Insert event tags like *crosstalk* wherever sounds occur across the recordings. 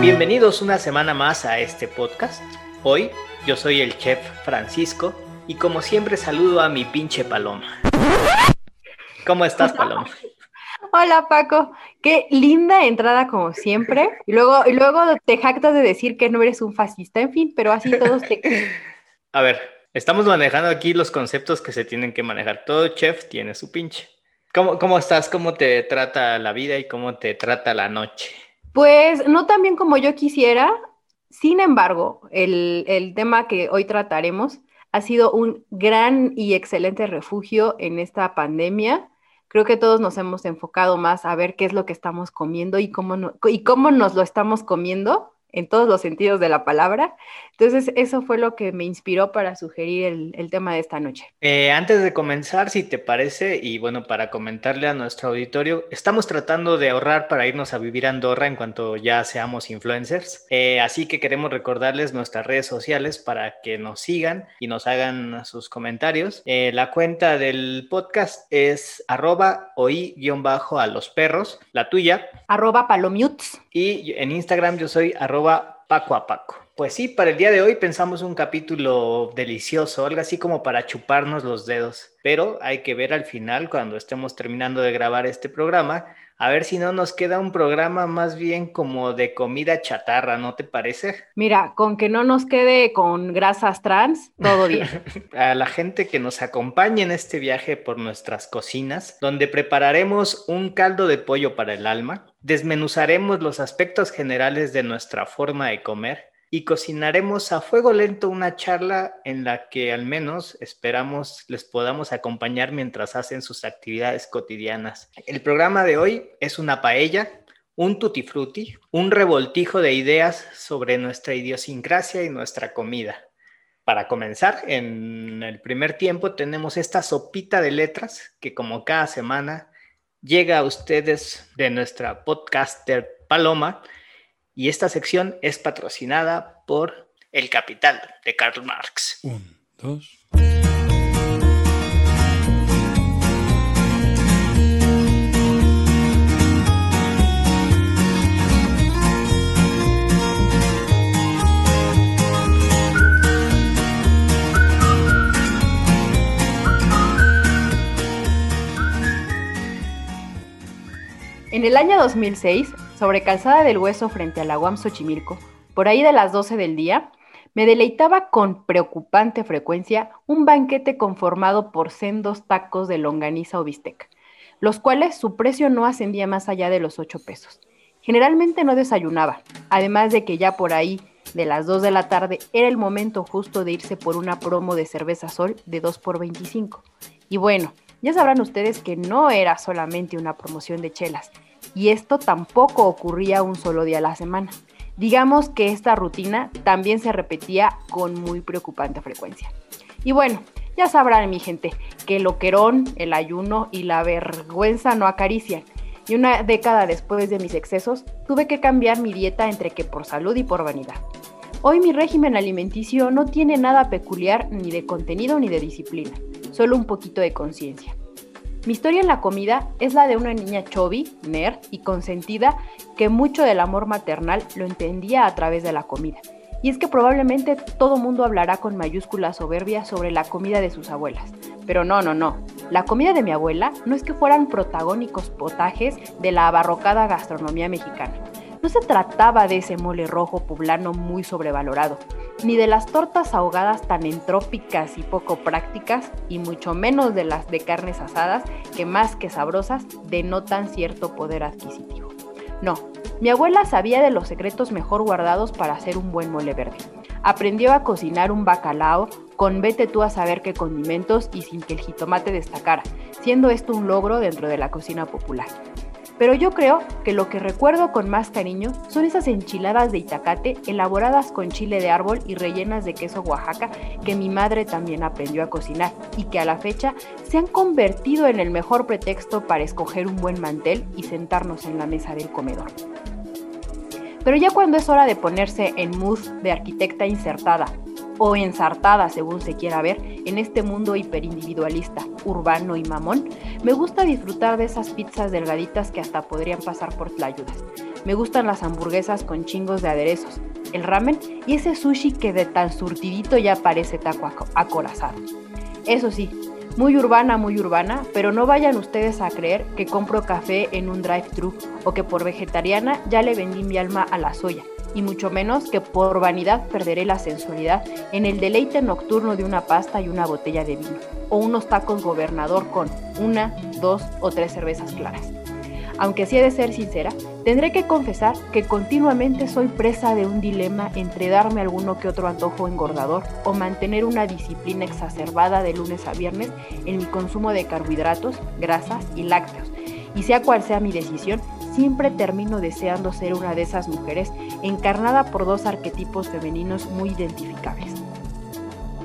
Bienvenidos una semana más a este podcast. Hoy yo soy el chef Francisco y como siempre saludo a mi pinche paloma. ¿Cómo estás, paloma? Hola Paco, qué linda entrada como siempre. Y luego, y luego te jactas de decir que no eres un fascista, en fin, pero así todos te... *laughs* A ver, estamos manejando aquí los conceptos que se tienen que manejar. Todo chef tiene su pinche. ¿Cómo, cómo estás? ¿Cómo te trata la vida y cómo te trata la noche? Pues no tan bien como yo quisiera, sin embargo, el, tema que hoy trataremos ha sido un gran y excelente refugio en esta pandemia. Creo que todos nos hemos enfocado más a ver qué es lo que estamos comiendo y cómo, y cómo nos lo estamos comiendo en todos los sentidos de la palabra. Entonces, eso fue lo que me inspiró para sugerir el, tema de esta noche. Eh, antes de comenzar, si te parece, y bueno, para comentarle a nuestro auditorio, estamos tratando de ahorrar para irnos a vivir a Andorra en cuanto ya seamos influencers. Eh, así que queremos recordarles nuestras redes sociales para que nos sigan y nos hagan sus comentarios. Eh, la cuenta del podcast es arroba oí-a los perros, la tuya. Arroba palomutes. Y en Instagram yo soy arroba paco a paco. Pues sí, para el día de hoy pensamos un capítulo delicioso, algo así como para chuparnos los dedos, pero hay que ver al final, cuando estemos terminando de grabar este programa, a ver si no nos queda un programa más bien como de comida chatarra, ¿no te parece? Mira, con que no nos quede con grasas trans, todo bien. *laughs* a la gente que nos acompañe en este viaje por nuestras cocinas, donde prepararemos un caldo de pollo para el alma, desmenuzaremos los aspectos generales de nuestra forma de comer, y cocinaremos a fuego lento una charla en la que al menos esperamos les podamos acompañar mientras hacen sus actividades cotidianas. El programa de hoy es una paella, un tutti frutti, un revoltijo de ideas sobre nuestra idiosincrasia y nuestra comida. Para comenzar, en el primer tiempo tenemos esta sopita de letras que como cada semana llega a ustedes de nuestra podcaster Paloma y esta sección es patrocinada por El Capital de Karl Marx. Un, dos. En el año 2006, sobre Calzada del Hueso frente a la UAM Xochimilco, por ahí de las 12 del día, me deleitaba con preocupante frecuencia un banquete conformado por sendos tacos de longaniza o bistec, los cuales su precio no ascendía más allá de los 8 pesos. Generalmente no desayunaba, además de que ya por ahí de las 2 de la tarde era el momento justo de irse por una promo de cerveza sol de 2 por 25. Y bueno, ya sabrán ustedes que no era solamente una promoción de chelas, y esto tampoco ocurría un solo día a la semana. Digamos que esta rutina también se repetía con muy preocupante frecuencia. Y bueno, ya sabrán mi gente que el loquerón, el ayuno y la vergüenza no acarician. Y una década después de mis excesos, tuve que cambiar mi dieta entre que por salud y por vanidad. Hoy mi régimen alimenticio no tiene nada peculiar ni de contenido ni de disciplina, solo un poquito de conciencia. Mi historia en la comida es la de una niña chubby, nerd y consentida que mucho del amor maternal lo entendía a través de la comida. Y es que probablemente todo mundo hablará con mayúscula soberbia sobre la comida de sus abuelas. Pero no, no, no. La comida de mi abuela no es que fueran protagónicos potajes de la abarrocada gastronomía mexicana. No se trataba de ese mole rojo poblano muy sobrevalorado, ni de las tortas ahogadas tan entrópicas y poco prácticas, y mucho menos de las de carnes asadas que más que sabrosas denotan cierto poder adquisitivo. No, mi abuela sabía de los secretos mejor guardados para hacer un buen mole verde. Aprendió a cocinar un bacalao con vete tú a saber qué condimentos y sin que el jitomate destacara, siendo esto un logro dentro de la cocina popular. Pero yo creo que lo que recuerdo con más cariño son esas enchiladas de Itacate elaboradas con chile de árbol y rellenas de queso Oaxaca que mi madre también aprendió a cocinar y que a la fecha se han convertido en el mejor pretexto para escoger un buen mantel y sentarnos en la mesa del comedor. Pero ya cuando es hora de ponerse en mood de arquitecta insertada o ensartada según se quiera ver, en este mundo hiperindividualista, urbano y mamón, me gusta disfrutar de esas pizzas delgaditas que hasta podrían pasar por tlayudas. Me gustan las hamburguesas con chingos de aderezos, el ramen y ese sushi que de tan surtidito ya parece taco acorazado. Eso sí, muy urbana, muy urbana, pero no vayan ustedes a creer que compro café en un drive-thru o que por vegetariana ya le vendí mi alma a la soya y mucho menos que por vanidad perderé la sensualidad en el deleite nocturno de una pasta y una botella de vino, o unos tacos gobernador con una, dos o tres cervezas claras. Aunque si he de ser sincera, tendré que confesar que continuamente soy presa de un dilema entre darme alguno que otro antojo engordador o mantener una disciplina exacerbada de lunes a viernes en mi consumo de carbohidratos, grasas y lácteos. Y sea cual sea mi decisión, siempre termino deseando ser una de esas mujeres encarnada por dos arquetipos femeninos muy identificables.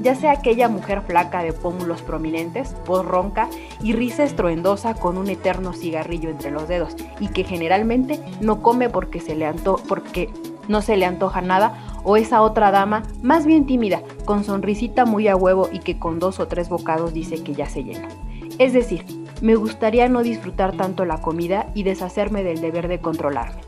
Ya sea aquella mujer flaca de pómulos prominentes, voz ronca y risa estruendosa con un eterno cigarrillo entre los dedos y que generalmente no come porque, se le porque no se le antoja nada o esa otra dama más bien tímida, con sonrisita muy a huevo y que con dos o tres bocados dice que ya se llena. Es decir, me gustaría no disfrutar tanto la comida y deshacerme del deber de controlarme.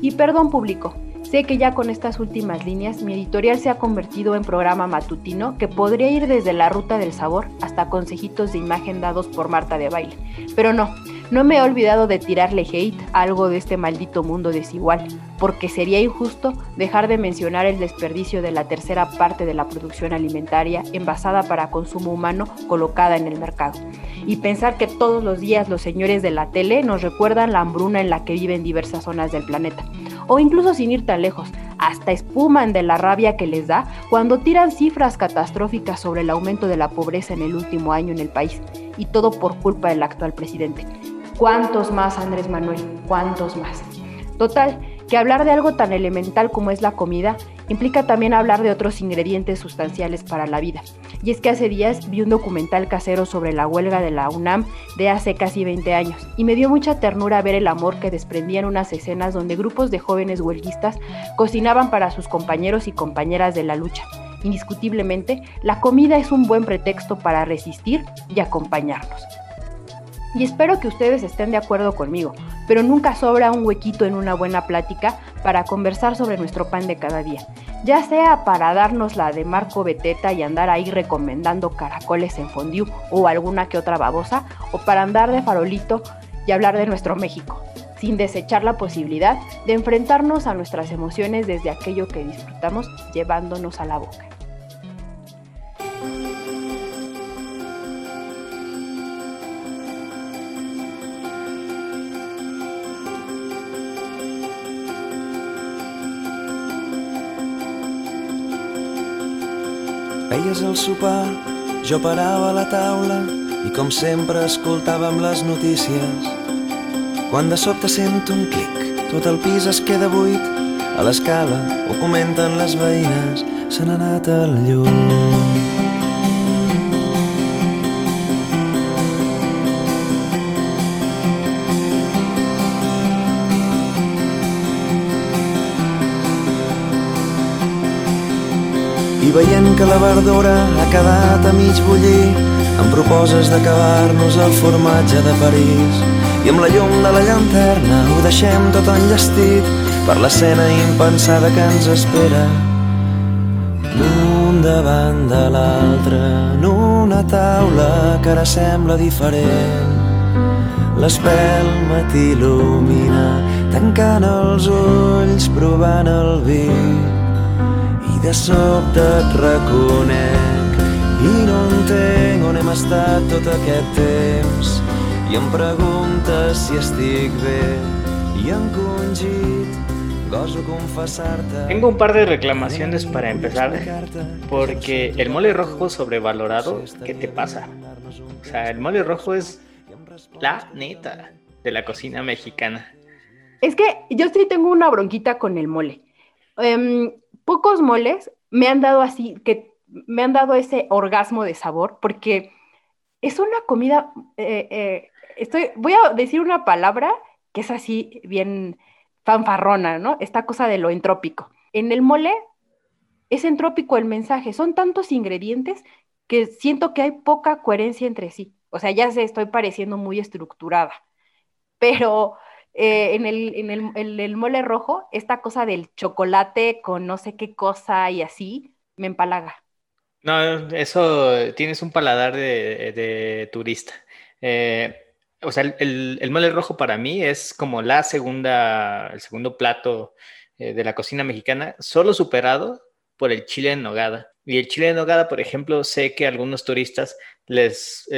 Y perdón público, sé que ya con estas últimas líneas mi editorial se ha convertido en programa matutino que podría ir desde la ruta del sabor hasta consejitos de imagen dados por Marta de baile. Pero no, no me he olvidado de tirarle hate a algo de este maldito mundo desigual, porque sería injusto dejar de mencionar el desperdicio de la tercera parte de la producción alimentaria envasada para consumo humano colocada en el mercado. Y pensar que todos los días los señores de la tele nos recuerdan la hambruna en la que viven diversas zonas del planeta. O incluso sin ir tan lejos, hasta espuman de la rabia que les da cuando tiran cifras catastróficas sobre el aumento de la pobreza en el último año en el país. Y todo por culpa del actual presidente. ¿Cuántos más, Andrés Manuel? ¿Cuántos más? Total, que hablar de algo tan elemental como es la comida implica también hablar de otros ingredientes sustanciales para la vida. Y es que hace días vi un documental casero sobre la huelga de la UNAM de hace casi 20 años y me dio mucha ternura ver el amor que desprendían unas escenas donde grupos de jóvenes huelguistas cocinaban para sus compañeros y compañeras de la lucha. Indiscutiblemente, la comida es un buen pretexto para resistir y acompañarnos. Y espero que ustedes estén de acuerdo conmigo, pero nunca sobra un huequito en una buena plática para conversar sobre nuestro pan de cada día, ya sea para darnos la de Marco Beteta y andar ahí recomendando caracoles en fondue o alguna que otra babosa, o para andar de farolito y hablar de nuestro México, sin desechar la posibilidad de enfrentarnos a nuestras emociones desde aquello que disfrutamos llevándonos a la boca. Feies el sopar, jo parava a la taula i com sempre escoltàvem les notícies. Quan de sobte sento un clic, tot el pis es queda buit, a l'escala ho comenten les veïnes, se n'ha anat al llum. I veient que la verdura ha quedat a mig bullir, em proposes d'acabar-nos el formatge de París. I amb la llum de la llanterna ho deixem tot enllestit per l'escena impensada que ens espera. L'un davant de l'altre en una taula que ara sembla diferent. L'espelma t'il·lumina, tancant els ulls, provant el vi de sobte et reconec i no entenc on hem estat tot aquest temps i em preguntes si estic bé i encongit gozo confesarte Tengo un par de reclamaciones para empezar porque el mole rojo sobrevalorado, ¿qué te pasa? O sea, el mole rojo es la neta de la cocina mexicana. Es que yo sí tengo una bronquita con el mole. Um, pocos moles me han dado así, que me han dado ese orgasmo de sabor, porque es una comida, eh, eh, estoy, voy a decir una palabra que es así bien fanfarrona, ¿no? Esta cosa de lo entrópico. En el mole es entrópico el mensaje. Son tantos ingredientes que siento que hay poca coherencia entre sí. O sea, ya sé, estoy pareciendo muy estructurada, pero eh, en, el, en, el, mole rojo, esta cosa del chocolate con no sé qué cosa y así, me empalaga. No, eso tienes un paladar de, turista. Eh, o sea, el, el, mole rojo para mí es como la segunda, el segundo plato eh, de la cocina mexicana, solo superado por el chile en nogada. Y el chile en nogada, por ejemplo, sé que a algunos turistas les,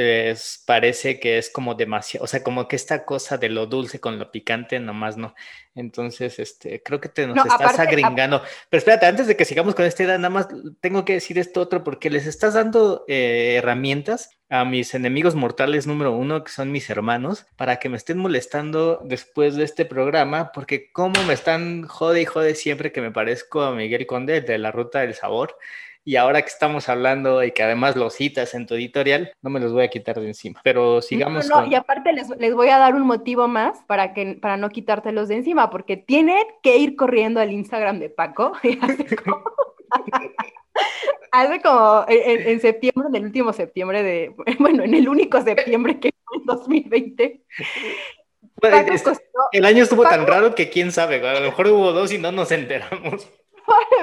parece que es como demasiado, o sea, como que esta cosa de lo dulce con lo picante, nomás no. Entonces, este, creo que te nos estás agringando. Pero espérate, antes de que sigamos con esta idea, nada más tengo que decir esto otro, porque les estás dando eh, herramientas a mis enemigos mortales número uno, que son mis hermanos, para que me estén molestando después de este programa, porque como me están jode y jode siempre que me parezco a Miguel Conde de la Ruta del Sabor. Y ahora que estamos hablando y que además lo citas en tu editorial, no me los voy a quitar de encima. Pero sigamos. No, no, y aparte les, les, voy a dar un motivo más para, que, para no quitártelos de encima, porque tienen que ir corriendo al Instagram de Paco. *laughs* Hace como, en, en, septiembre, en el último septiembre de, *laughs* bueno, en el único septiembre que fue en 2020. el año estuvo tan raro que quién sabe, a lo mejor hubo dos y no nos enteramos. *laughs*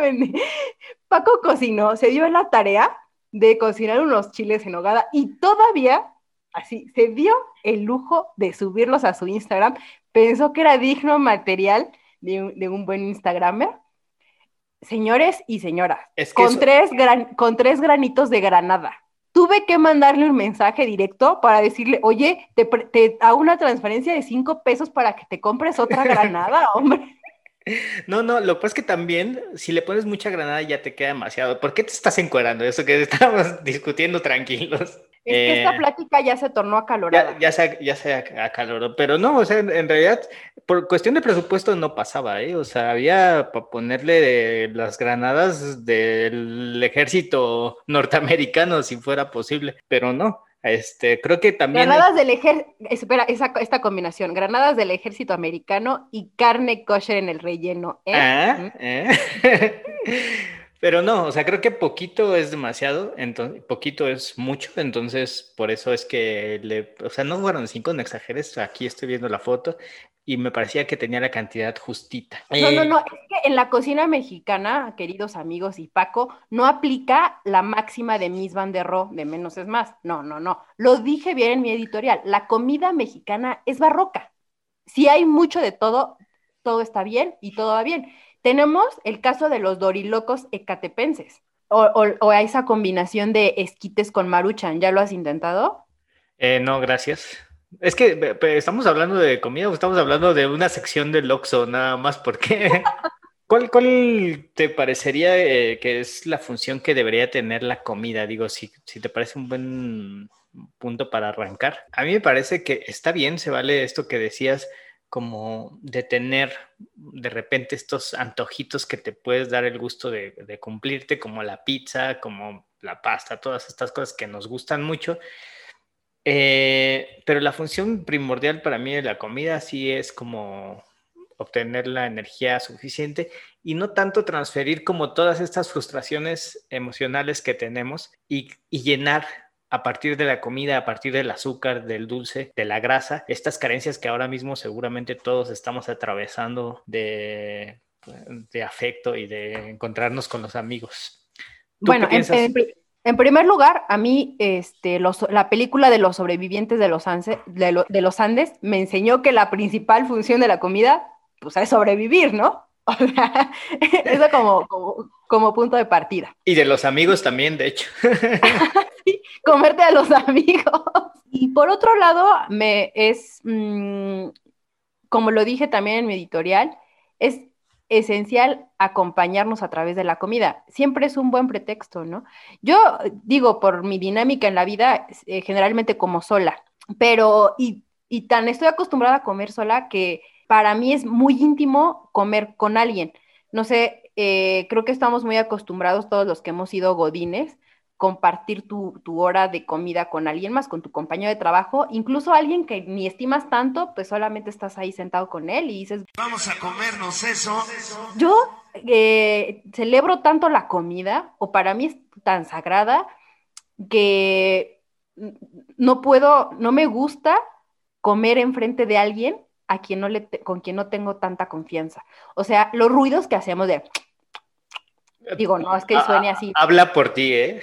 Paco cocinó, se dio la tarea de cocinar unos chiles en hogada y todavía, así, se dio el lujo de subirlos a su Instagram. Pensó que era digno material de un, buen Instagramer. Señores y señoras, con, tres con tres granitos de granada. Tuve que mandarle un mensaje directo para decirle, oye, te, te hago una transferencia de cinco pesos para que te compres otra *laughs* granada, hombre. No, no, lo que pasa es que también, si le pones mucha granada ya te queda demasiado. ¿Por qué te estás encuerando? Eso que estábamos *laughs* discutiendo tranquilos. Es que esta eh, plática ya se tornó acalorada. Ya, ya, se, ya se acaloró, pero no, o sea, en, realidad, por cuestión de presupuesto no pasaba, ¿eh? O sea, había para ponerle las granadas del ejército norteamericano si fuera posible, pero no. Este, creo que también. Granadas del ejército, espera, esta combinación, granadas del ejército americano y carne kosher en el relleno. ¿eh? Ah, ¿eh? *laughs* Pero no, o sea, creo que poquito es demasiado, entonces, poquito es mucho, entonces por eso es que le, o sea, no fueron cinco, no exageres, aquí estoy viendo la foto, y me parecía que tenía la cantidad justita. No, no, no, es que en la cocina mexicana, queridos amigos y Paco, no aplica la máxima de Miss Van der Rohe, de menos es más. No, no, no. Lo dije bien en mi editorial. La comida mexicana es barroca. Si hay mucho de todo, todo está bien y todo va bien. Tenemos el caso de los dorilocos ecatepenses. O, o, esa combinación de esquites con maruchan. ¿Ya lo has intentado? Eh, no, gracias. Es que estamos hablando de comida o estamos hablando de una sección del Oxxo, nada más porque... *laughs* ¿Cuál, ¿Cuál, te parecería eh, que es la función que debería tener la comida? Digo, si, si te parece un buen punto para arrancar. A mí me parece que está bien, se vale esto que decías, como de tener de repente estos antojitos que te puedes dar el gusto de, de cumplirte, como la pizza, como la pasta, todas estas cosas que nos gustan mucho eh, pero la función primordial para mí de la comida sí es como obtener la energía suficiente y no tanto transferir como todas estas frustraciones emocionales que tenemos y, llenar a partir de la comida, a partir del azúcar, del dulce, de la grasa, estas carencias que ahora mismo seguramente todos estamos atravesando de, de afecto y de encontrarnos con los amigos. Bueno, en, en primer lugar, a mí este, la película de los sobrevivientes de los, de, los, Andes me enseñó que la principal función de la comida pues, es sobrevivir, ¿no? *laughs* O sea, *laughs* eso como, como, punto de partida. Y de los amigos también, de hecho. *laughs* sí, comerte a los amigos. Y por otro lado, me es, mm, como lo dije también en mi editorial, es esencial acompañarnos a través de la comida. Siempre es un buen pretexto, ¿no? Yo digo, por mi dinámica en la vida, eh, generalmente como sola, pero y, tan estoy acostumbrada a comer sola que para mí es muy íntimo comer con alguien. No sé, eh, creo que estamos muy acostumbrados todos los que hemos sido godines compartir tu, hora de comida con alguien más, con tu compañero de trabajo, incluso alguien que ni estimas tanto, pues solamente estás ahí sentado con él y dices, vamos a comernos eso. Yo eh, celebro tanto la comida, o para mí es tan sagrada, que no puedo, no me gusta comer enfrente de alguien a quien no le con quien no tengo tanta confianza. O sea, los ruidos que hacemos de digo, no es que suene así. Habla por ti, ¿eh?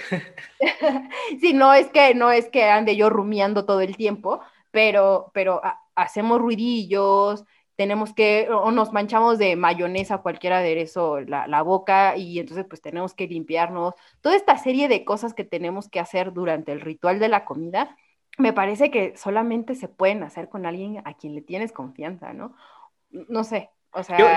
*laughs* sí, no es que no es que ande yo rumiando todo el tiempo, pero pero hacemos ruidillos, tenemos que, o nos manchamos de mayonesa, cualquier aderezo, la, la, boca, y entonces pues tenemos que limpiarnos. Toda esta serie de cosas que tenemos que hacer durante el ritual de la comida, me parece que solamente se pueden hacer con alguien a quien le tienes confianza, ¿no? No sé,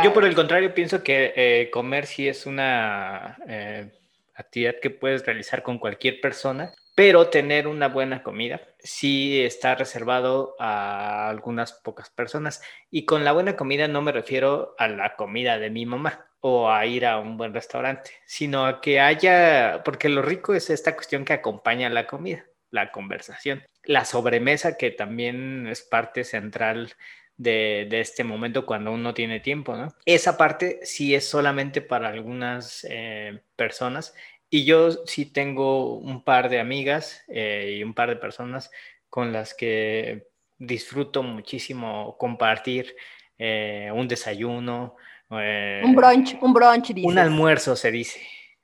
Yo, por el contrario pienso que eh, comer sí es una eh, actividad que puedes realizar con cualquier persona, pero tener una buena comida sí está reservado a algunas pocas personas. Y con la buena comida no me refiero a la comida de mi mamá o a ir a un buen restaurante, sino a que haya, porque lo rico es esta cuestión que acompaña la comida, la conversación, la sobremesa que también es parte central de, este momento cuando uno tiene tiempo, ¿no? Esa parte sí es solamente para algunas eh, personas y yo sí tengo un par de amigas eh, y un par de personas con las que disfruto muchísimo compartir eh, un desayuno. Eh, un brunch, un brunch, Un almuerzo, se dice.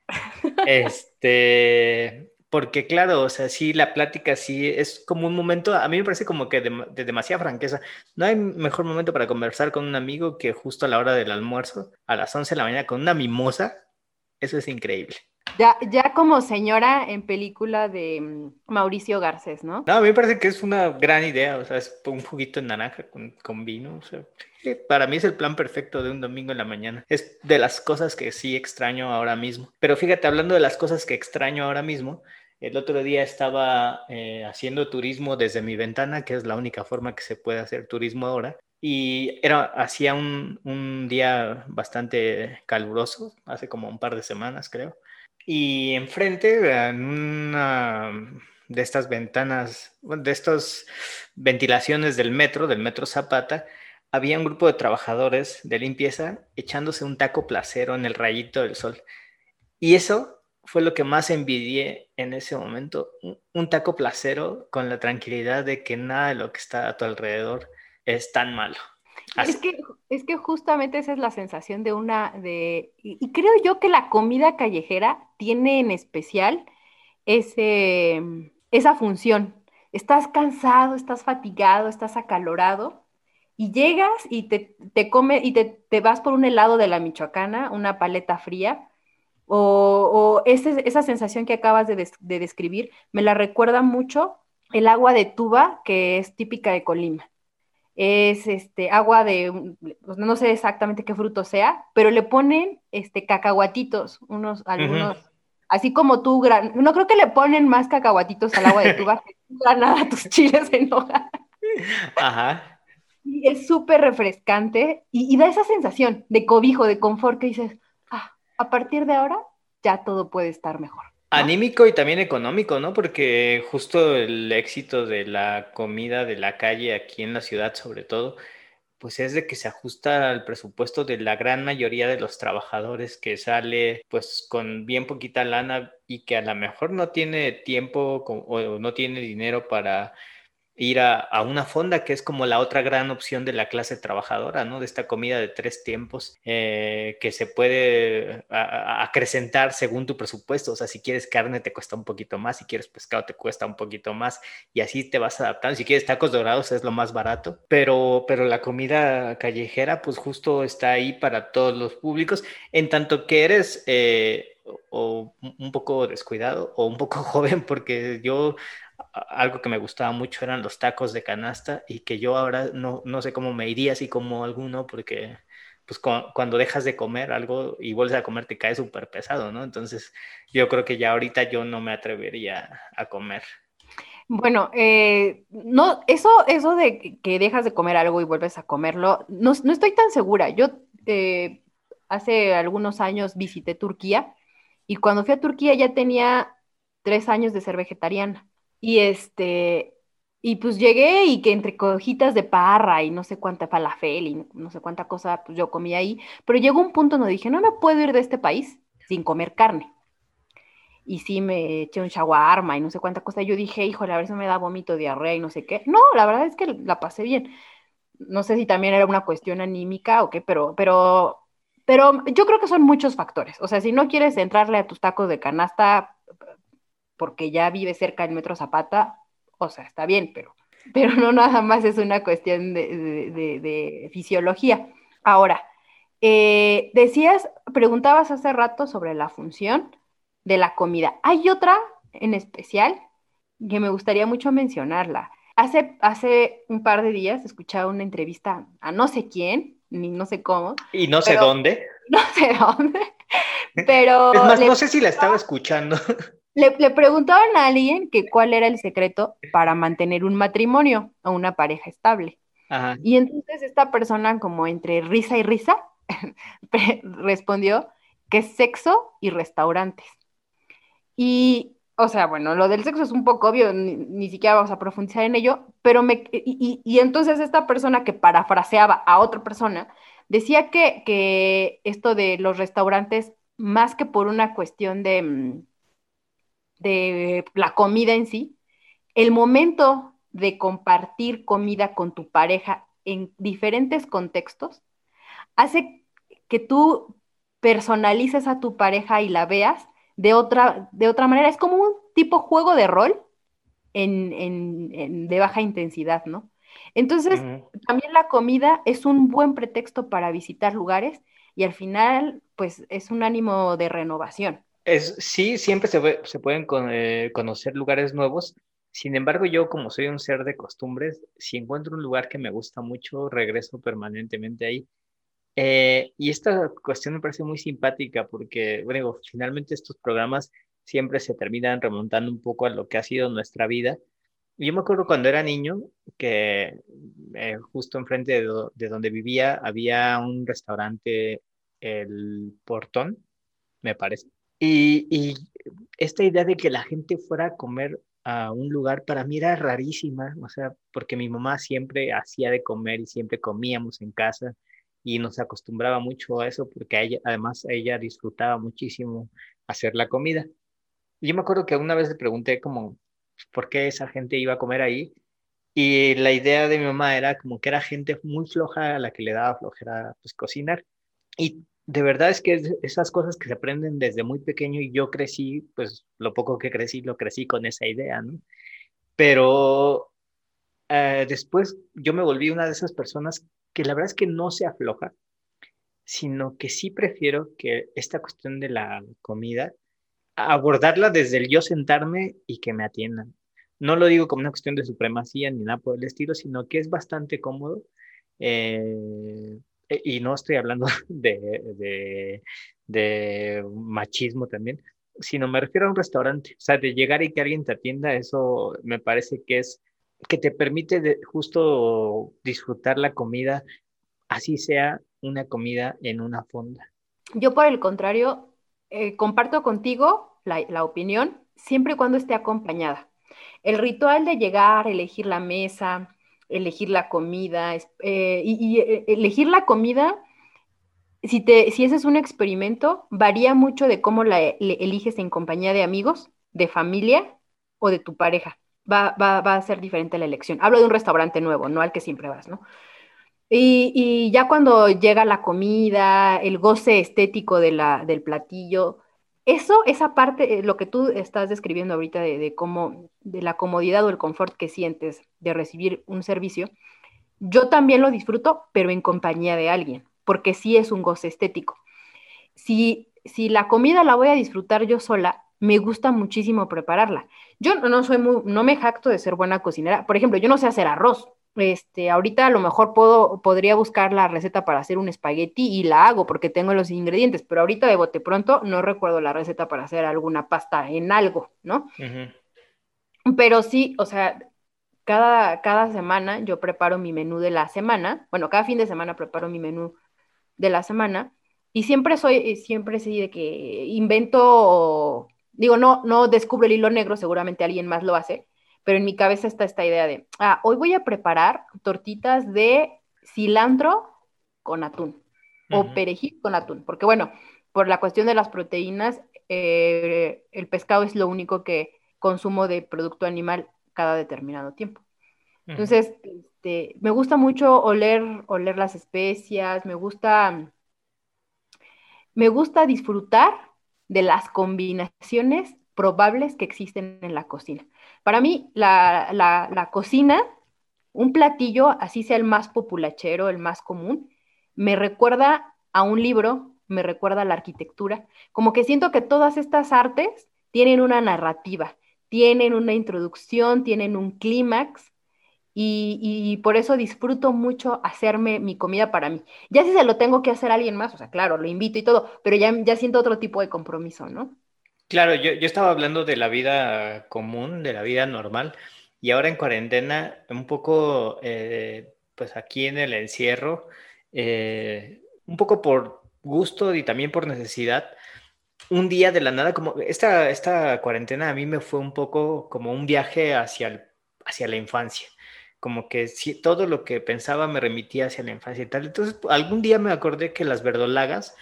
*laughs* este, porque claro, o sea, sí, la plática sí es como un momento, a mí me parece como que de, de, demasiada franqueza. No hay mejor momento para conversar con un amigo que justo a la hora del almuerzo, a las 11 de la mañana, con una mimosa. Eso es increíble. Ya, ya como señora en película de mm, Mauricio Garcés, ¿no? No, a mí me parece que es una gran idea, o sea, es un juguito de naranja con, vino, o sea, para mí es el plan perfecto de un domingo en la mañana. Es de las cosas que sí extraño ahora mismo. Pero fíjate, hablando de las cosas que extraño ahora mismo, el otro día estaba eh, haciendo turismo desde mi ventana, que es la única forma que se puede hacer turismo ahora. Y era, hacía un, un día bastante caluroso, hace como un par de semanas, creo. Y enfrente, en una de estas ventanas, de estas ventilaciones del metro, del metro Zapata, había un grupo de trabajadores de limpieza echándose un taco placero en el rayito del sol. Y eso fue lo que más envidié en ese momento, un taco placero con la tranquilidad de que nada de lo que está a tu alrededor es tan malo. Es que, es que justamente esa es la sensación de una, de, y, creo yo que la comida callejera tiene en especial ese, esa función. Estás cansado, estás fatigado, estás acalorado y llegas y te, te come y te, te, vas por un helado de la Michoacana, una paleta fría, o, o esa sensación que acabas de, de describir me la recuerda mucho el agua de tuba que es típica de Colima es este agua de, pues, no sé exactamente qué fruto sea, pero le ponen este cacahuatitos, unos, algunos, así como tú, gran, no creo que le ponen más cacahuatitos al agua de tuba que nada tus *laughs* chiles en hoja. Ajá. Y es súper refrescante y, y, da esa sensación de cobijo, de confort que dices, a partir de ahora ya todo puede estar mejor. Anímico y también económico, ¿no? Porque justo el éxito de la comida de la calle aquí en la ciudad, sobre todo, pues es de que se ajusta al presupuesto de la gran mayoría de los trabajadores que sale pues con bien poquita lana y que a lo mejor no tiene tiempo o no tiene dinero para ir a, una fonda, que es como la otra gran opción de la clase trabajadora, ¿no? De esta comida de tres tiempos eh, que se puede acrecentar según tu presupuesto. O sea, si quieres carne te cuesta un poquito más, si quieres pescado te cuesta un poquito más y así te vas adaptando. Si quieres tacos dorados es lo más barato, pero, pero la comida callejera pues justo está ahí para todos los públicos, en tanto que eres... Eh, o un poco descuidado o un poco *laughs* joven, porque yo algo que me gustaba mucho eran los tacos de canasta y que yo ahora no, no sé cómo me iría así como alguno porque pues cuando dejas de comer algo y vuelves a comer te cae súper pesado, ¿no? Entonces yo creo que ya ahorita yo no me atrevería a comer. Bueno, eh, no, eso, eso de que dejas de comer algo y vuelves a comerlo, no, no estoy tan segura. Yo eh, hace algunos años visité Turquía y cuando fui a Turquía ya tenía tres años de ser vegetariana. Y este, Y pues llegué y que entre cojitas de parra y no sé cuánta falafel y no sé cuánta cosa, pues yo comí ahí. Pero llegó un punto donde dije, no me puedo ir de este país sin comer carne. Y sí me eché un shawarma y no sé cuánta cosa. Yo dije, híjole, a ver si me da vómito, diarrea y no sé qué. No, la verdad es que la pasé bien. No sé si también era una cuestión anímica o qué, pero, pero, pero yo creo que son muchos factores. O sea, si no quieres entrarle a tus tacos de canasta porque ya vive cerca del Metro Zapata, o sea, está bien, pero, *laughs* pero no nada más es una cuestión de, fisiología. Ahora, eh, decías, preguntabas hace rato sobre la función de la comida. Hay otra en especial que me gustaría mucho mencionarla. Hace, hace un par de días escuchaba una entrevista a no sé quién, ni no sé cómo. Y no sé dónde. *laughs* No sé dónde. *laughs* Pero. Es más, no sé si la estaba escuchando. Le, preguntaban a alguien que cuál era el secreto para mantener un matrimonio o una pareja estable. Y entonces esta persona, como entre risa y risa, *laughs* respondió que sexo y restaurantes. Y, o sea, bueno, lo del sexo es un poco obvio, ni, siquiera vamos a profundizar en ello, pero me, y, entonces esta persona que parafraseaba a otra persona, decía que, que esto de los restaurantes, más que por una cuestión de mm, de la comida en sí, el momento de compartir comida con tu pareja en diferentes contextos hace que tú personalices a tu pareja y la veas de otra, de otra manera. Es como un tipo juego de rol en, de baja intensidad, ¿no? Entonces, también la comida es un buen pretexto para visitar lugares y al final, pues es un ánimo de renovación. Es, sí, siempre se, se pueden eh, conocer lugares nuevos. Sin embargo, yo como soy un ser de costumbres, si encuentro un lugar que me gusta mucho, regreso permanentemente ahí. Eh, y esta cuestión me parece muy simpática porque, bueno, finalmente estos programas siempre se terminan remontando un poco a lo que ha sido nuestra vida. Yo me acuerdo cuando era niño que eh, justo enfrente de, de, donde vivía había un restaurante, el Portón, me parece, y, esta idea de que la gente fuera a comer a un lugar para mí era rarísima, o sea, porque mi mamá siempre hacía de comer y siempre comíamos en casa y nos acostumbraba mucho a eso porque ella, además ella disfrutaba muchísimo hacer la comida. Y yo me acuerdo que una vez le pregunté como, ¿por qué esa gente iba a comer ahí? Y la idea de mi mamá era como que era gente muy floja a la que le daba flojera pues cocinar. Y de verdad es que esas cosas que se aprenden desde muy pequeño y yo crecí, pues lo poco que crecí, lo crecí con esa idea, ¿no? Pero eh, después yo me volví una de esas personas que la verdad es que no se afloja, sino que sí prefiero que esta cuestión de la comida, abordarla desde el yo sentarme y que me atiendan. No lo digo como una cuestión de supremacía ni nada por el estilo, sino que es bastante cómodo. Eh, y no estoy hablando *laughs* de, machismo también, sino me refiero a un restaurante, o sea, de llegar y que alguien te atienda, eso me parece que es que te permite justo disfrutar la comida, así sea una comida en una fonda. Yo por el contrario, eh, comparto contigo la, la opinión siempre y cuando esté acompañada. El ritual de llegar, elegir la mesa, elegir la comida, eh, y, eh, elegir la comida, si, te, si ese es un experimento, varía mucho de cómo la eliges en compañía de amigos, de familia o de tu pareja. Va, va, va, a ser diferente la elección. Hablo de un restaurante nuevo, no al que siempre vas, ¿no? Y, y ya cuando llega la comida, el goce estético de la, del platillo, eso, esa parte, eh, lo que tú estás describiendo ahorita de, cómo, de la comodidad o el confort que sientes de recibir un servicio, yo también lo disfruto, pero en compañía de alguien, porque sí es un goce estético. Si, si la comida la voy a disfrutar yo sola, me gusta muchísimo prepararla. Yo no soy muy, no me jacto de ser buena cocinera. Por ejemplo, yo no sé hacer arroz, este, ahorita a lo mejor puedo, podría buscar la receta para hacer un espagueti y la hago porque tengo los ingredientes, pero ahorita de bote pronto no recuerdo la receta para hacer alguna pasta en algo, ¿no? Pero sí, o sea, cada, cada semana yo preparo mi menú de la semana, bueno, cada fin de semana preparo mi menú de la semana y siempre soy, siempre sí de que invento, digo, no, no descubro el hilo negro, seguramente alguien más lo hace, pero en mi cabeza está esta idea de, ah, hoy voy a preparar tortitas de cilantro con atún o perejil con atún, porque bueno, por la cuestión de las proteínas, eh, el pescado es lo único que consumo de producto animal cada determinado tiempo. Entonces, este, me gusta mucho oler, oler las especias, me gusta, me gusta disfrutar de las combinaciones probables que existen en la cocina. Para mí, la, la, cocina, un platillo, así sea el más populachero, el más común, me recuerda a un libro, me recuerda a la arquitectura, como que siento que todas estas artes tienen una narrativa, tienen una introducción, tienen un clímax, y, por eso disfruto mucho hacerme mi comida para mí. Ya si se lo tengo que hacer a alguien más, o sea, claro, lo invito y todo, pero ya, ya siento otro tipo de compromiso, ¿no? Claro, yo, yo estaba hablando de la vida común, de la vida normal, y ahora en cuarentena, un poco, eh, pues aquí en el encierro, eh, un poco por gusto y también por necesidad, un día de la nada, como esta, esta cuarentena a mí me fue un poco como un viaje hacia, hacia la infancia como que si, todo lo que pensaba me remitía hacia la infancia y tal. Entonces, algún día me acordé que las verdolagas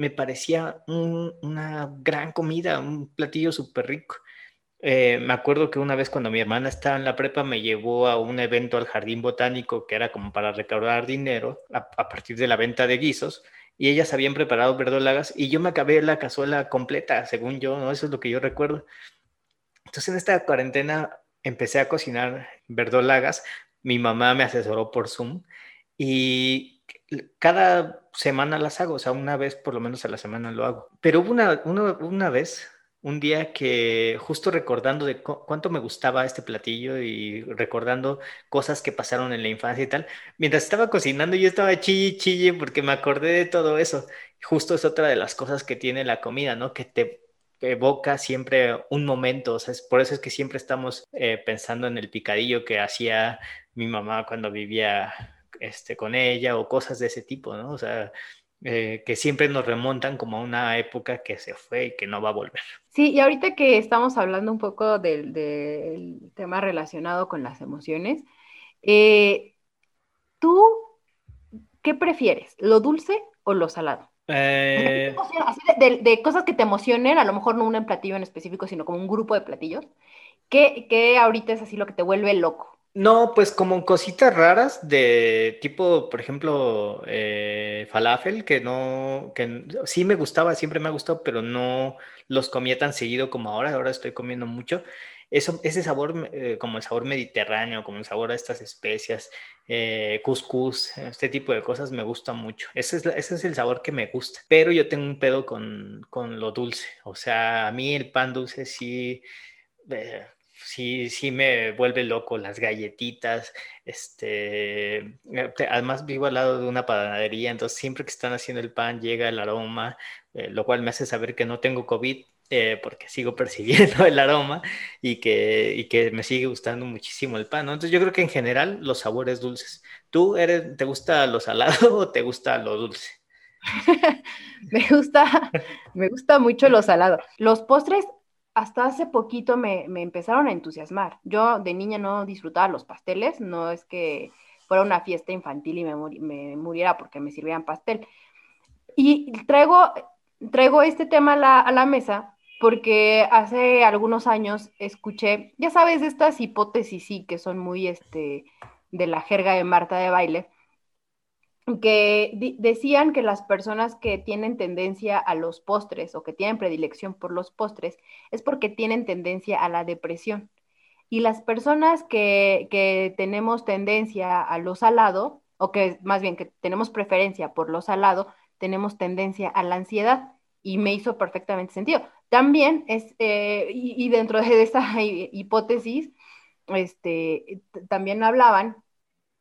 me parecía una gran comida, un platillo súper rico. Eh, me acuerdo que una vez cuando mi hermana estaba en la prepa me llevó a un evento al jardín botánico que era como para recaudar dinero a, partir de la venta de guisos y ellas habían preparado verdolagas y yo me acabé la cazuela completa, según yo, ¿no? Eso es lo que yo recuerdo. Entonces en esta cuarentena empecé a cocinar verdolagas, mi mamá me asesoró por Zoom y cada semana las hago, o sea, una vez por lo menos a la semana lo hago. Pero hubo una, una, vez, un día que justo recordando de cuánto me gustaba este platillo y recordando cosas que pasaron en la infancia y tal, mientras estaba cocinando yo estaba chille, chille porque me acordé de todo eso. Justo es otra de las cosas que tiene la comida, ¿no? Que te evoca siempre un momento, o sea, es, por eso es que siempre estamos eh, pensando en el picadillo que hacía mi mamá cuando vivía este, con ella o cosas de ese tipo, ¿no? O sea, eh, que siempre nos remontan como a una época que se fue y que no va a volver. Sí, y ahorita que estamos hablando un poco del, tema relacionado con las emociones, eh, ¿tú qué prefieres, lo dulce o lo salado? Eh, de, cosas que te emocionen, a lo mejor no un platillo en específico, sino como un grupo de platillos, que, ahorita es así lo que te vuelve loco. No, pues como cositas raras de tipo, por ejemplo, eh, falafel, que no, que sí me gustaba, siempre me ha gustado, pero no los comía tan seguido como ahora, ahora estoy comiendo mucho eso, ese sabor, eh, como el sabor mediterráneo, como el sabor a estas especias, eh, couscous, este tipo de cosas me gusta mucho. Ese es, el sabor que me gusta. Pero yo tengo un pedo con, con lo dulce. O sea, a mí el pan dulce sí... Eh, sí, sí me vuelve loco las galletitas, este, eh, además vivo al lado de una panadería, entonces siempre que están haciendo el pan llega el aroma, lo cual me hace saber que no tengo COVID, eh, porque sigo *laughs* percibiendo el aroma y que, y que me sigue gustando muchísimo el pan. Entonces yo creo que en general los sabores dulces. ¿Tú eres, te gusta lo salado *laughs* o te gusta lo dulce? *laughs* me gusta, me gusta mucho lo salado. Los postres hasta hace poquito me, me, empezaron a entusiasmar. Yo de niña no disfrutaba los pasteles, no es que fuera una fiesta infantil y me, muriera porque me sirvieran pastel. Y traigo, traigo este tema a la, a la mesa porque hace algunos años escuché, ya sabes, estas hipótesis sí que son muy este, de la jerga de Marta de baile, que decían que las personas que tienen tendencia a los postres o que tienen predilección por los postres es porque tienen tendencia a la depresión. Y las personas que, que tenemos tendencia a lo salado, o que más bien que tenemos preferencia por lo salado, tenemos tendencia a la ansiedad. Y me hizo perfectamente sentido también es, eh, y, dentro de *laughs* esa hipótesis, este, también hablaban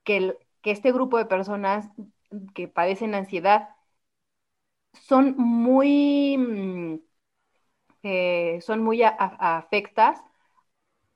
que, que este grupo de personas que padecen ansiedad son muy, mm, eh, son muy afectas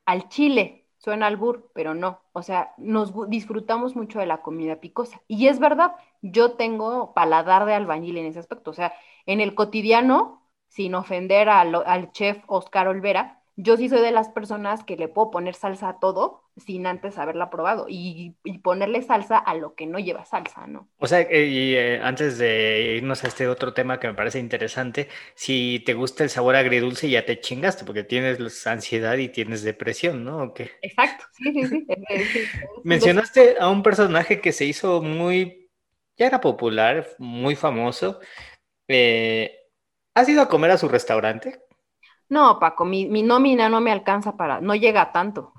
al chile. Suena al bur, pero no. O sea, nos disfrutamos mucho de la comida picosa. Y es verdad, yo tengo paladar de albañil en ese aspecto. O sea, en el cotidiano sin ofender al, chef Oscar Olvera, yo sí soy de las personas que le puedo poner salsa a todo sin antes haberla probado y, ponerle salsa a lo que no lleva salsa, ¿no? O sea, eh, y eh, antes de irnos a este otro tema que me parece interesante, si te gusta el sabor agridulce ya te chingaste porque tienes ansiedad y tienes depresión, ¿no? Exacto, sí, sí, sí. Mencionaste a un personaje que se hizo muy, ya era popular, muy famoso. Eh, ¿Has ido a comer a su restaurante? No, Paco, mi, nómina no me alcanza para, no llega tanto.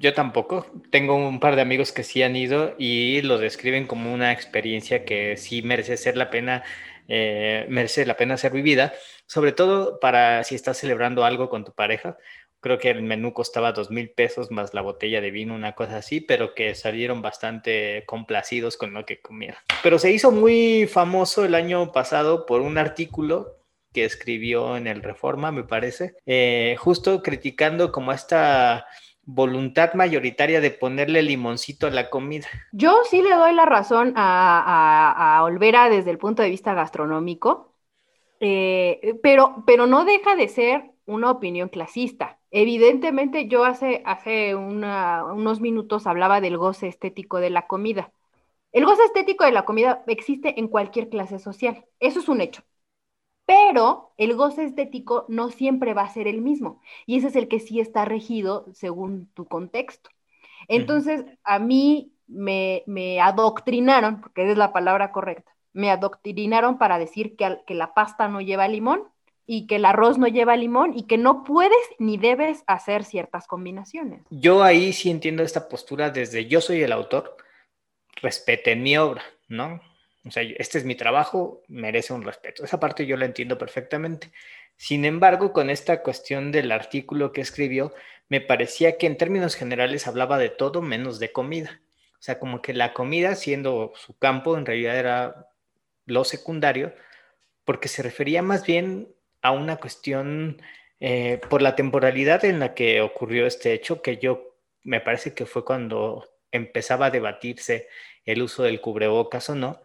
Yo, tampoco. Tengo un par de amigos que sí han ido y lo describen como una experiencia que sí merece ser la pena, eh, merece la pena ser vivida, sobre todo para si estás celebrando algo con tu pareja. Creo que el menú costaba dos mil pesos más la botella de vino, una cosa así, pero que salieron bastante complacidos con lo que comieron. Pero se hizo muy famoso el año pasado por un artículo que escribió en el Reforma, me parece, eh, justo criticando como esta voluntad mayoritaria de ponerle limoncito a la comida. Yo sí le doy la razón a, a, Olvera desde el punto de vista gastronómico, eh, pero, pero no deja de ser una opinión clasista. Evidentemente, yo hace, hace unos minutos hablaba del goce estético de la comida. El goce estético de la comida existe en cualquier clase social. Eso es un hecho. Pero el goce estético no siempre va a ser el mismo. Y ese es el que sí está regido según tu contexto. Entonces, a mí me, adoctrinaron, porque es la palabra correcta, me adoctrinaron para decir que, que la pasta no lleva limón y que el arroz no lleva limón y que no puedes ni debes hacer ciertas combinaciones. Yo ahí sí entiendo esta postura desde yo soy el autor, respeten mi obra, ¿no? O sea, este es mi trabajo, merece un respeto. Esa parte yo la entiendo perfectamente. Sin embargo, con esta cuestión del artículo que escribió, me parecía que en términos generales hablaba de todo menos de comida. O sea, como que la comida, siendo su campo, en realidad era lo secundario, porque se refería más bien a una cuestión eh, por la temporalidad en la que ocurrió este hecho, que yo me parece que fue cuando empezaba a debatirse el uso del cubrebocas o no,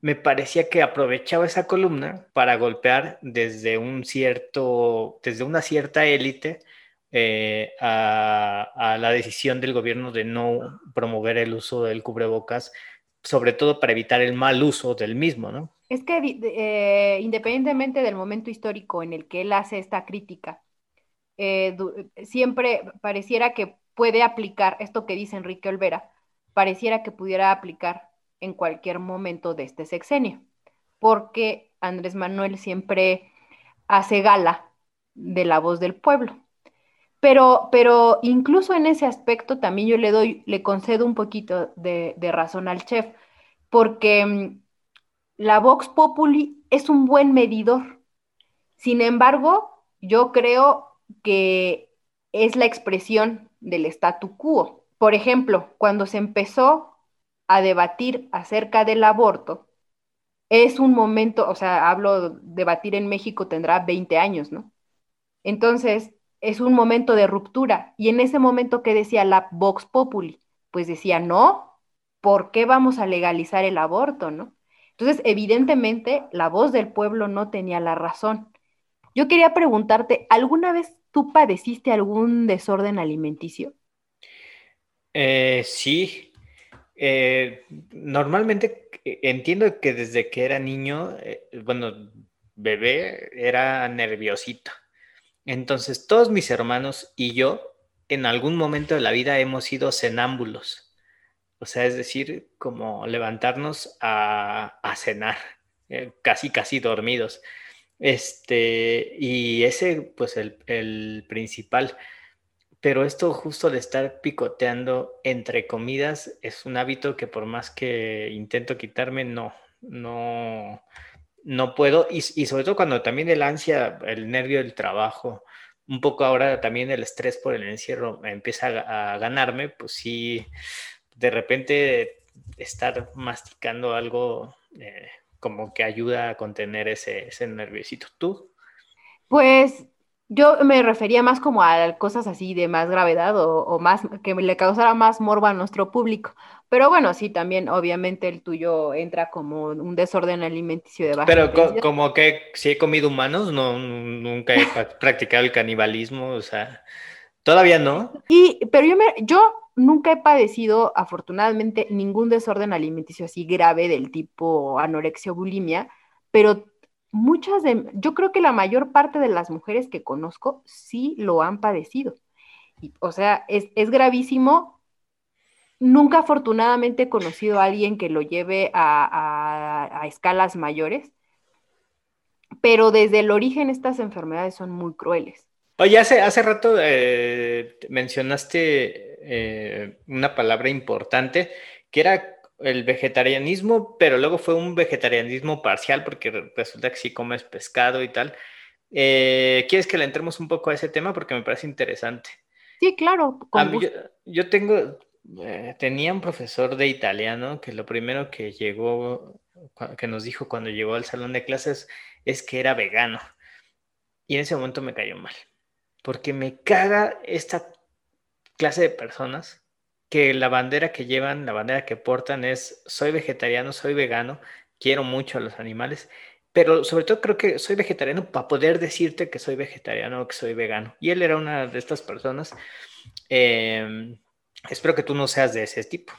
me parecía que aprovechaba esa columna para golpear desde un cierto, desde una cierta élite eh, a, la decisión del gobierno de no promover el uso del cubrebocas, sobre todo para evitar el mal uso del mismo, ¿no? Es que eh, independientemente del momento histórico en el que él hace esta crítica, eh, siempre pareciera que puede aplicar esto que dice Enrique Olvera, pareciera que pudiera aplicar en cualquier momento de este sexenio, porque Andrés Manuel siempre hace gala de la voz del pueblo. Pero, pero incluso en ese aspecto también yo le doy, le concedo un poquito de, razón al chef, porque mm, la Vox Populi es un buen medidor. Sin embargo, yo creo que es la expresión del statu quo. Por ejemplo, cuando se empezó a debatir acerca del aborto, es un momento, o sea, hablo, debatir en México tendrá 20 años, ¿no? Entonces, es un momento de ruptura. Y en ese momento, ¿qué decía la Vox Populi? Pues decía, no, ¿por qué vamos a legalizar el aborto, no? Entonces, evidentemente, la voz del pueblo no tenía la razón. Yo quería preguntarte, ¿alguna vez tú padeciste algún desorden alimenticio? Eh, sí, eh, normalmente eh, entiendo que desde que era niño, eh, bueno, bebé, era nerviosito. Entonces, todos mis hermanos y yo, en algún momento de la vida hemos sido cenámbulos. O sea, es decir, como levantarnos a, cenar, casi, casi dormidos. Este, y ese, pues, el, el principal pero esto justo de estar picoteando entre comidas es un hábito que por más que intento quitarme, no, no, no puedo. Y, sobre todo cuando también el ansia, el nervio del trabajo, un poco ahora también el estrés por el encierro empieza a, ganarme, pues sí, de repente estar masticando algo eh, como que ayuda a contener ese, ese nerviosito. ¿Tú? Pues Yo me refería más como a cosas así de más gravedad o, más que le causara más morbo a nuestro público. Pero bueno, sí, también obviamente el tuyo entra como un desorden alimenticio de baja Pero como que si he comido humanos, no, nunca he *laughs* practicado el canibalismo, o sea, todavía no. Y, pero yo, me, yo nunca he padecido, afortunadamente, ningún desorden alimenticio así grave del tipo anorexia o bulimia, pero muchas de, yo creo que la mayor parte de las mujeres que conozco sí lo han padecido. o sea, es, gravísimo. Nunca afortunadamente he conocido a alguien que lo lleve a, escalas mayores, pero desde el origen estas enfermedades son muy crueles. Oye, hace, hace rato eh, mencionaste eh, una palabra importante que era el vegetarianismo, pero luego fue un vegetarianismo parcial porque resulta que sí comes pescado y tal. Eh, ¿Quieres que le entremos un poco a ese tema? Porque me parece interesante. Sí, claro. yo, tengo, eh, tenía un profesor de italiano que lo primero que llegó, que nos dijo cuando llegó al salón de clases es que era vegano. Y en ese momento me cayó mal, porque me caga esta clase de personas que la bandera que llevan, la bandera que portan es soy vegetariano, soy vegano, quiero mucho a los animales, pero sobre todo creo que soy vegetariano para poder decirte que soy vegetariano o que soy vegano. Y él era una de estas personas. Em, espero que tú no seas de ese tipo.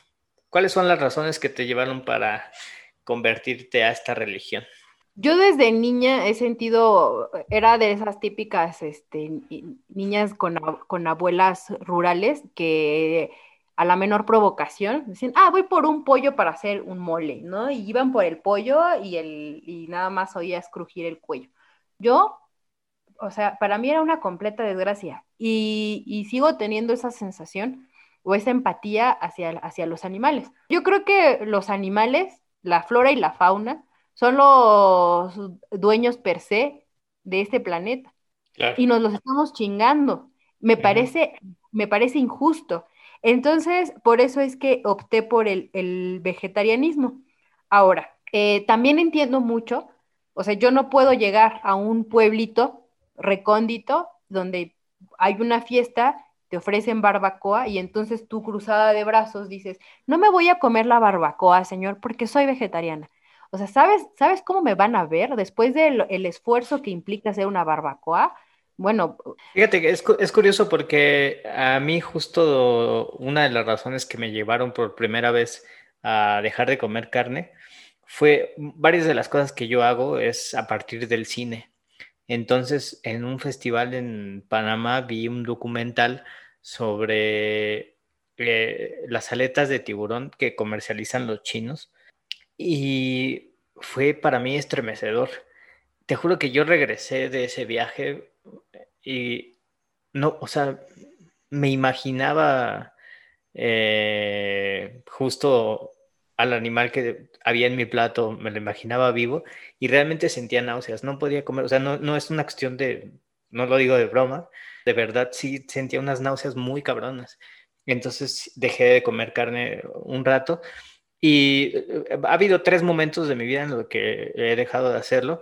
¿Cuáles son las razones que te llevaron para convertirte a esta religión? Yo desde niña he sentido, era de esas típicas este, niñas con, con abuelas rurales que a la menor provocación, decían, ah, voy por un pollo para hacer un mole, ¿no? Y iban por el pollo y, el, y nada más oías crujir el cuello. Yo, o sea, para mí era una completa desgracia y, y sigo teniendo esa sensación o esa empatía hacia, hacia los animales. Yo creo que los animales, la flora y la fauna, son los dueños per se de este planeta. Y nos los estamos chingando. Me, parece, me parece injusto. Entonces, por eso es que opté por el, vegetarianismo. Ahora, eh, también entiendo mucho, o sea, yo no puedo llegar a un pueblito recóndito donde hay una fiesta, te ofrecen barbacoa y entonces tú cruzada de brazos dices, no me voy a comer la barbacoa, señor, porque soy vegetariana. O sea, ¿sabes, ¿sabes cómo me van a ver después del esfuerzo que implica hacer una barbacoa? Bueno. Fíjate que es, curioso porque a mí justo una de las razones que me llevaron por primera vez a dejar de comer carne fue varias de las cosas que yo hago es a partir del cine. Entonces, en un festival en Panamá vi un documental sobre eh, las aletas de tiburón que comercializan los chinos y fue para mí estremecedor. Te juro que yo regresé de ese viaje y no, o sea, me imaginaba eh, justo al animal que había en mi plato, me lo imaginaba vivo y realmente sentía náuseas, no podía comer, o sea, no, no es una cuestión de, no lo digo de broma, de verdad sí sentía unas náuseas muy cabronas. Entonces dejé de comer carne un rato y eh, ha habido tres momentos de mi vida en los que he dejado de hacerlo.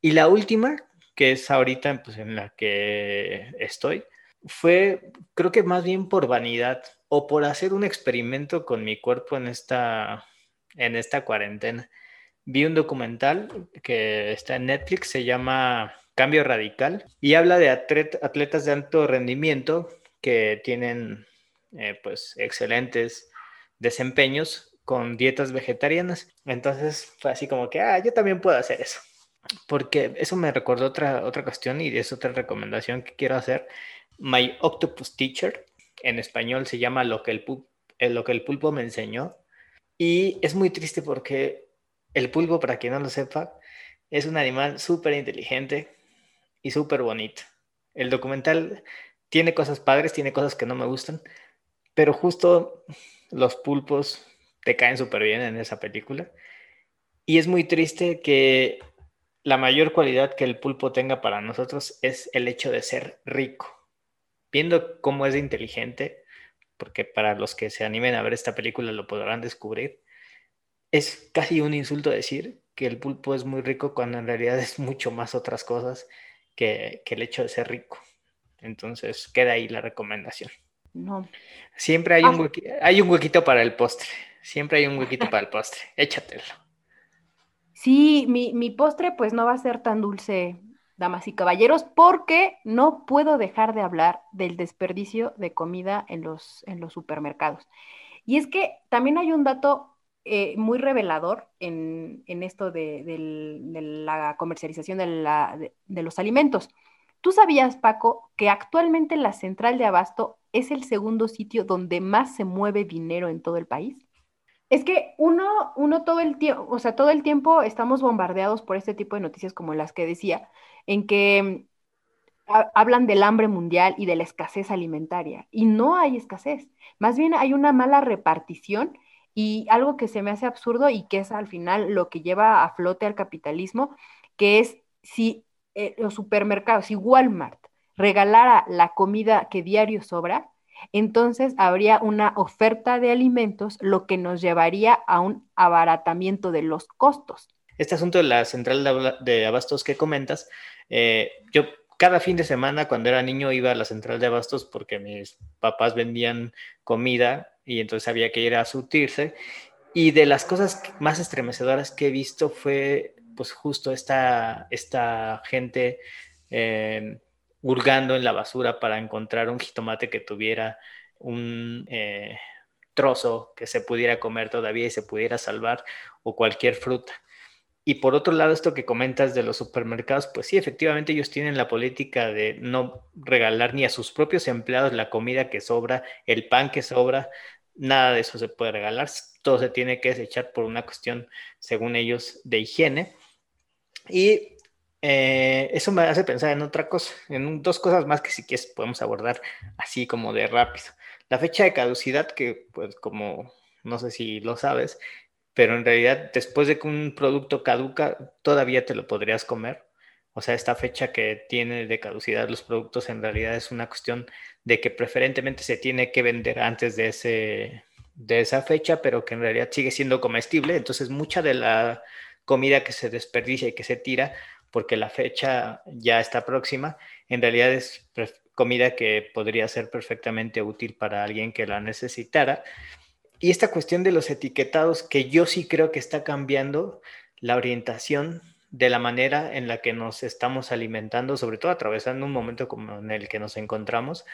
Y la última que es ahorita pues, en la que estoy, fue creo que más bien por vanidad o por hacer un experimento con mi cuerpo en esta, en esta cuarentena. Vi un documental que está en Netflix, se llama Cambio Radical y habla de atletas de alto rendimiento que tienen eh, pues excelentes desempeños con dietas vegetarianas. Entonces fue así como que, ah, yo también puedo hacer eso porque eso me recordó otra, otra cuestión y es otra recomendación que quiero hacer. My Octopus Teacher, en español se llama Lo que el, pulpo, eh, lo que el pulpo me enseñó. Y es muy triste porque el pulpo, para quien no lo sepa, es un animal súper inteligente y súper bonito. El documental tiene cosas padres, tiene cosas que no me gustan, pero justo los pulpos te caen súper bien en esa película. Y es muy triste que la mayor cualidad que el pulpo tenga para nosotros es el hecho de ser rico. Viendo cómo es inteligente, porque para los que se animen a ver esta película lo podrán descubrir, es casi un insulto decir que el pulpo es muy rico cuando en realidad es mucho más otras cosas que, que el hecho de ser rico. Entonces queda ahí la recomendación. No. Siempre hay, Ah. un, huequi- hay un huequito para el postre. Siempre hay un huequito para el postre. *laughs* Échatelo. Sí, mi, mi postre pues no va a ser tan dulce, damas y caballeros, porque no puedo dejar de hablar del desperdicio de comida en los, en los supermercados. Y es que también hay un dato eh, muy revelador en, en esto de, de la comercialización de, la- de los alimentos. ¿Tú sabías, Paco, que actualmente la central de abasto es el segundo sitio donde más se mueve dinero en todo el país? Es que uno, uno todo el tiempo, o sea, todo el tiempo estamos bombardeados por este tipo de noticias como las que decía, en que mm, ha- hablan del hambre mundial y de la escasez alimentaria. Y no hay escasez. Más bien hay una mala repartición y algo que se me hace absurdo y que es al final lo que lleva a flote al capitalismo, que es si eh, los supermercados, si Walmart regalara la comida que diario sobra, entonces habría una oferta de alimentos, lo que nos llevaría a un abaratamiento de los costos. Este asunto de la central de, abastos que comentas, eh, yo cada fin de semana cuando era niño iba a la central de abastos porque mis papás vendían comida y entonces había que ir a surtirse. Y de las cosas más estremecedoras que he visto fue pues justo esta, esta gente eh, hurgando en la basura para encontrar un jitomate que tuviera un eh, trozo que se pudiera comer todavía y se pudiera salvar o cualquier fruta. Y por otro lado, esto que comentas de los supermercados, pues sí, efectivamente ellos tienen la política de no regalar ni a sus propios empleados la comida que sobra, el pan que sobra, nada de eso se puede regalar, todo se tiene que desechar por una cuestión, según ellos, de higiene. Y eh, eso me hace pensar en otra cosa, en dos cosas más que si quieres podemos abordar así como de rápido. La fecha de caducidad, que pues como no sé si lo sabes, pero en realidad después de que un producto caduca, todavía te lo podrías comer. O sea, esta fecha que tiene de caducidad los productos en realidad es una cuestión de que preferentemente se tiene que vender antes de, ese, de esa fecha, pero que en realidad sigue siendo comestible. Entonces, mucha de la comida que se desperdicia y que se tira, porque la fecha ya está próxima, en realidad es comida que podría ser perfectamente útil para alguien que la necesitara. Y esta cuestión de los etiquetados, que yo sí creo que está cambiando la orientación de la manera en la que nos estamos alimentando, sobre todo atravesando un momento como en el que nos encontramos,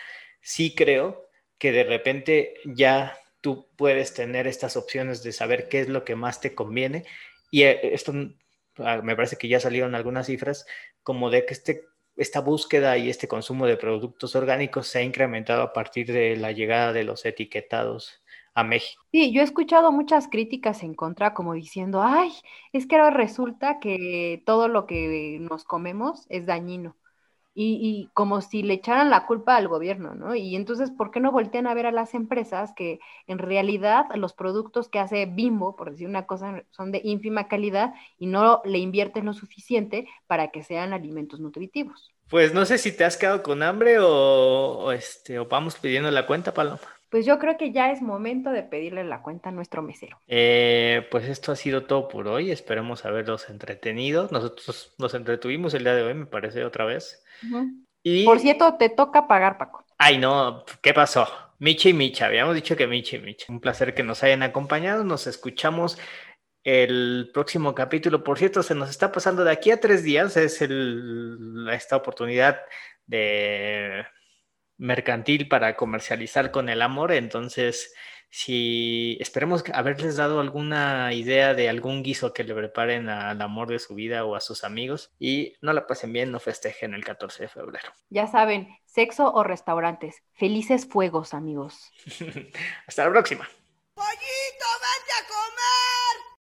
sí creo que de repente ya tú puedes tener estas opciones de saber qué es lo que más te conviene. Y eh, esto me parece que ya salieron algunas cifras como de que este, esta búsqueda y este consumo de productos orgánicos se ha incrementado a partir de la llegada de los etiquetados a México. Sí, yo he escuchado muchas críticas en contra, como diciendo, ay, es que ahora resulta que todo lo que nos comemos es dañino. Y, y como si le echaran la culpa al gobierno, ¿no? Y entonces, ¿por qué no voltean a ver a las empresas que en realidad los productos que hace Bimbo, por decir una cosa, son de ínfima calidad y no le invierten lo suficiente para que sean alimentos nutritivos? Pues no sé si te has quedado con hambre o, o este, o vamos pidiendo la cuenta, Paloma. Pues yo creo que ya es momento de pedirle la cuenta a nuestro mesero. Eh, pues esto ha sido todo por hoy. Esperemos haberlos entretenido. Nosotros nos entretuvimos el día de hoy, me parece, otra vez. Y... Por cierto, te toca pagar, Paco. Ay, no, ¿qué pasó? Micha y Micha, habíamos dicho que Micha y Micha. Un placer que nos hayan acompañado. Nos escuchamos el próximo capítulo. Por cierto, se nos está pasando de aquí a tres días. Es el, esta oportunidad de mercantil para comercializar con el amor. Entonces, si esperemos haberles dado alguna idea de algún guiso que le preparen al amor de su vida o a sus amigos y no la pasen bien, no festejen el 14 de febrero. Ya saben, sexo o restaurantes. Felices fuegos, amigos. *laughs* Hasta la próxima. ¡Pollito